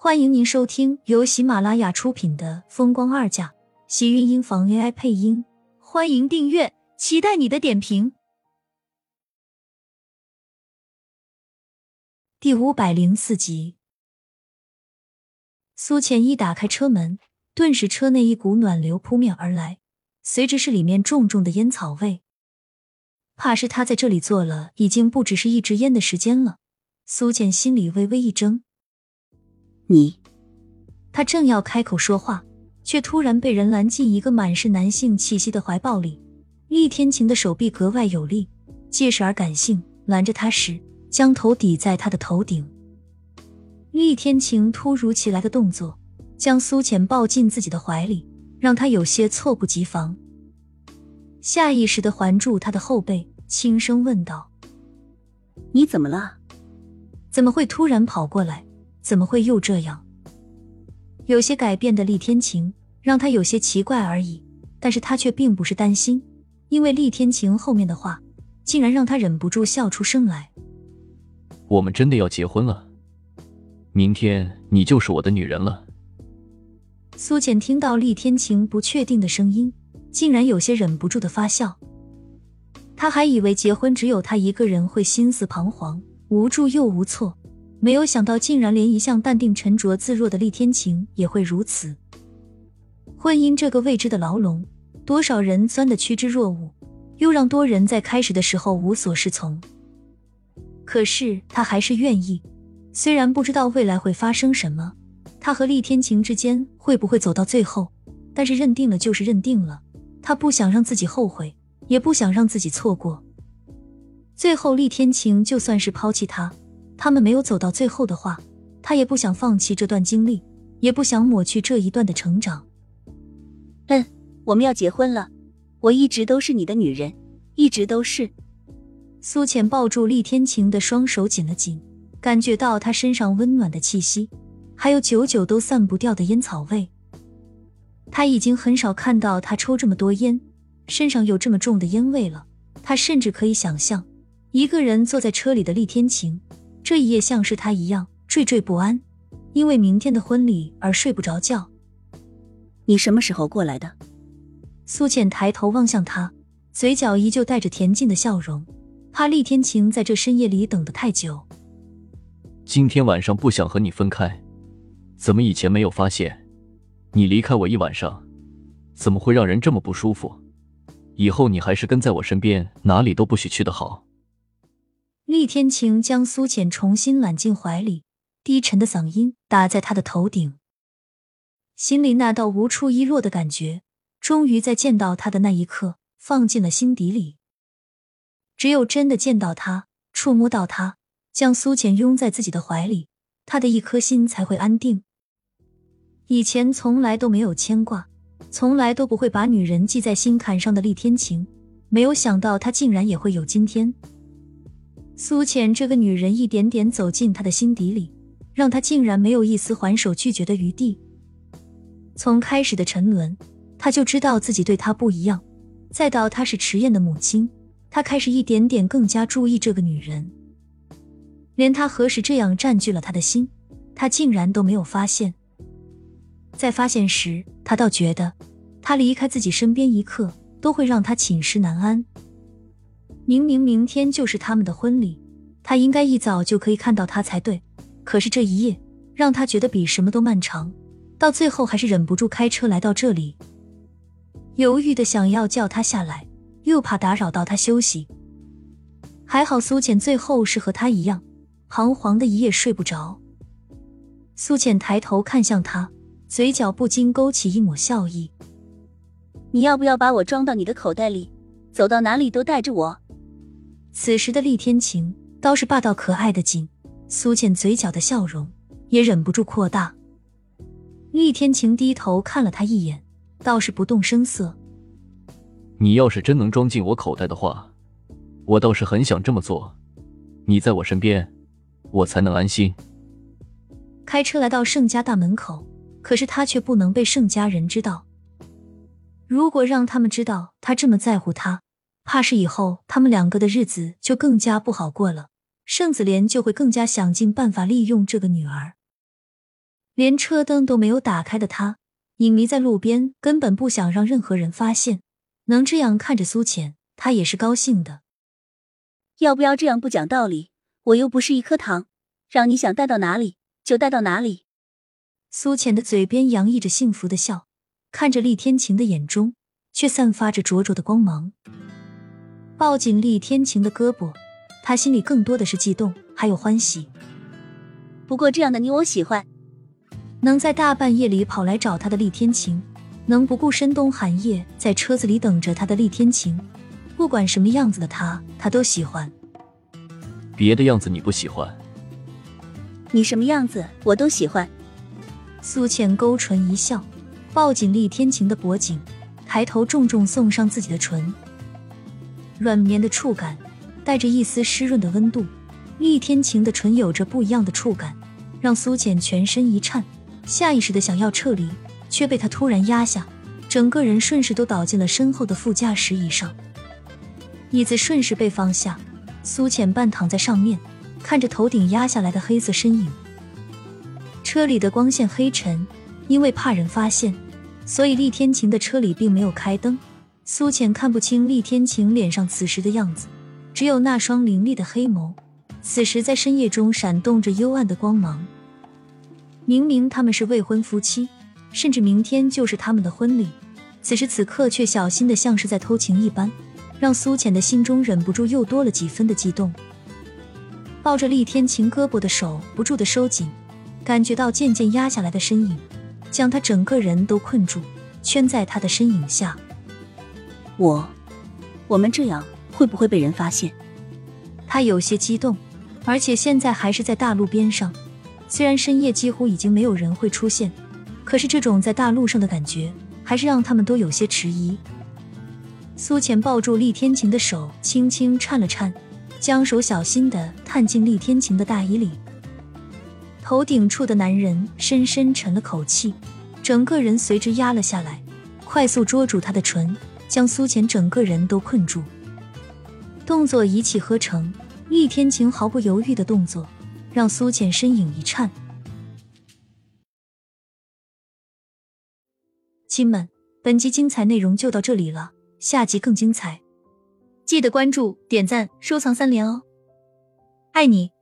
欢迎您收听由喜马拉雅出品的《风光二嫁》，喜运音房 AI 配音。欢迎订阅，期待你的点评。第五百零四集，苏浅一打开车门，顿时车内一股暖流扑面而来，随之是里面重重的烟草味。怕是他在这里坐了已经不只是一支烟的时间了。苏浅心里微微一怔。你，他正要开口说话，却突然被人拦进一个满是男性气息的怀抱里。厉天晴的手臂格外有力，结实而感性，拦着他时，将头抵在他的头顶。厉天晴突如其来的动作，将苏浅抱进自己的怀里，让他有些猝不及防，下意识的环住他的后背，轻声问道：“你怎么了？怎么会突然跑过来？”怎么会又这样？有些改变的厉天晴让他有些奇怪而已，但是他却并不是担心，因为厉天晴后面的话竟然让他忍不住笑出声来。我们真的要结婚了，明天你就是我的女人了。苏浅听到厉天晴不确定的声音，竟然有些忍不住的发笑。他还以为结婚只有他一个人会心思彷徨、无助又无措。没有想到，竟然连一向淡定沉着自若的厉天晴也会如此。婚姻这个未知的牢笼，多少人钻得趋之若鹜，又让多人在开始的时候无所适从。可是他还是愿意，虽然不知道未来会发生什么，他和厉天晴之间会不会走到最后，但是认定了就是认定了。他不想让自己后悔，也不想让自己错过。最后，厉天晴就算是抛弃他。他们没有走到最后的话，他也不想放弃这段经历，也不想抹去这一段的成长。嗯，我们要结婚了，我一直都是你的女人，一直都是。苏浅抱住厉天晴的双手紧了紧，感觉到他身上温暖的气息，还有久久都散不掉的烟草味。他已经很少看到他抽这么多烟，身上有这么重的烟味了。他甚至可以想象，一个人坐在车里的厉天晴。这一夜像是他一样惴惴不安，因为明天的婚礼而睡不着觉。你什么时候过来的？苏浅抬头望向他，嘴角依旧带着恬静的笑容，怕厉天晴在这深夜里等得太久。今天晚上不想和你分开，怎么以前没有发现？你离开我一晚上，怎么会让人这么不舒服？以后你还是跟在我身边，哪里都不许去的好。厉天晴将苏浅重新揽进怀里，低沉的嗓音打在他的头顶，心里那道无处遗落的感觉，终于在见到他的那一刻放进了心底里。只有真的见到他，触摸到他，将苏浅拥在自己的怀里，他的一颗心才会安定。以前从来都没有牵挂，从来都不会把女人记在心坎上的厉天晴，没有想到他竟然也会有今天。苏浅这个女人一点点走进他的心底里，让他竟然没有一丝还手拒绝的余地。从开始的沉沦，他就知道自己对她不一样；再到她是迟燕的母亲，他开始一点点更加注意这个女人。连他何时这样占据了他的心，他竟然都没有发现。在发现时，他倒觉得他离开自己身边一刻，都会让他寝食难安。明明明天就是他们的婚礼，他应该一早就可以看到他才对。可是这一夜让他觉得比什么都漫长，到最后还是忍不住开车来到这里，犹豫的想要叫他下来，又怕打扰到他休息。还好苏浅最后是和他一样，彷徨的一夜睡不着。苏浅抬头看向他，嘴角不禁勾起一抹笑意：“你要不要把我装到你的口袋里，走到哪里都带着我？”此时的厉天晴倒是霸道可爱的紧，苏浅嘴角的笑容也忍不住扩大。厉天晴低头看了他一眼，倒是不动声色。你要是真能装进我口袋的话，我倒是很想这么做。你在我身边，我才能安心。开车来到盛家大门口，可是他却不能被盛家人知道。如果让他们知道他这么在乎他。怕是以后他们两个的日子就更加不好过了，盛子莲就会更加想尽办法利用这个女儿。连车灯都没有打开的他，隐迷在路边，根本不想让任何人发现。能这样看着苏浅，他也是高兴的。要不要这样不讲道理？我又不是一颗糖，让你想带到哪里就带到哪里。苏浅的嘴边洋溢着幸福的笑，看着厉天晴的眼中却散发着灼灼的光芒。抱紧厉天晴的胳膊，他心里更多的是悸动，还有欢喜。不过这样的你我喜欢。能在大半夜里跑来找他的厉天晴，能不顾深冬寒夜在车子里等着他的厉天晴，不管什么样子的他，他都喜欢。别的样子你不喜欢？你什么样子我都喜欢。苏浅勾唇一笑，抱紧厉天晴的脖颈，抬头重重送上自己的唇。软绵的触感，带着一丝湿润的温度。厉天晴的唇有着不一样的触感，让苏浅全身一颤，下意识的想要撤离，却被他突然压下，整个人顺势都倒进了身后的副驾驶椅上。椅子顺势被放下，苏浅半躺在上面，看着头顶压下来的黑色身影。车里的光线黑沉，因为怕人发现，所以厉天晴的车里并没有开灯。苏浅看不清厉天晴脸上此时的样子，只有那双凌厉的黑眸，此时在深夜中闪动着幽暗的光芒。明明他们是未婚夫妻，甚至明天就是他们的婚礼，此时此刻却小心的像是在偷情一般，让苏浅的心中忍不住又多了几分的激动。抱着厉天晴胳膊的手不住的收紧，感觉到渐渐压下来的身影，将他整个人都困住，圈在他的身影下。我，我们这样会不会被人发现？他有些激动，而且现在还是在大路边上。虽然深夜几乎已经没有人会出现，可是这种在大路上的感觉，还是让他们都有些迟疑。苏浅抱住厉天晴的手，轻轻颤了颤，将手小心的探进厉天晴的大衣里。头顶处的男人深深沉了口气，整个人随之压了下来，快速捉住他的唇。将苏浅整个人都困住，动作一气呵成，厉天晴毫不犹豫的动作，让苏浅身影一颤。亲们，本集精彩内容就到这里了，下集更精彩，记得关注、点赞、收藏三连哦，爱你！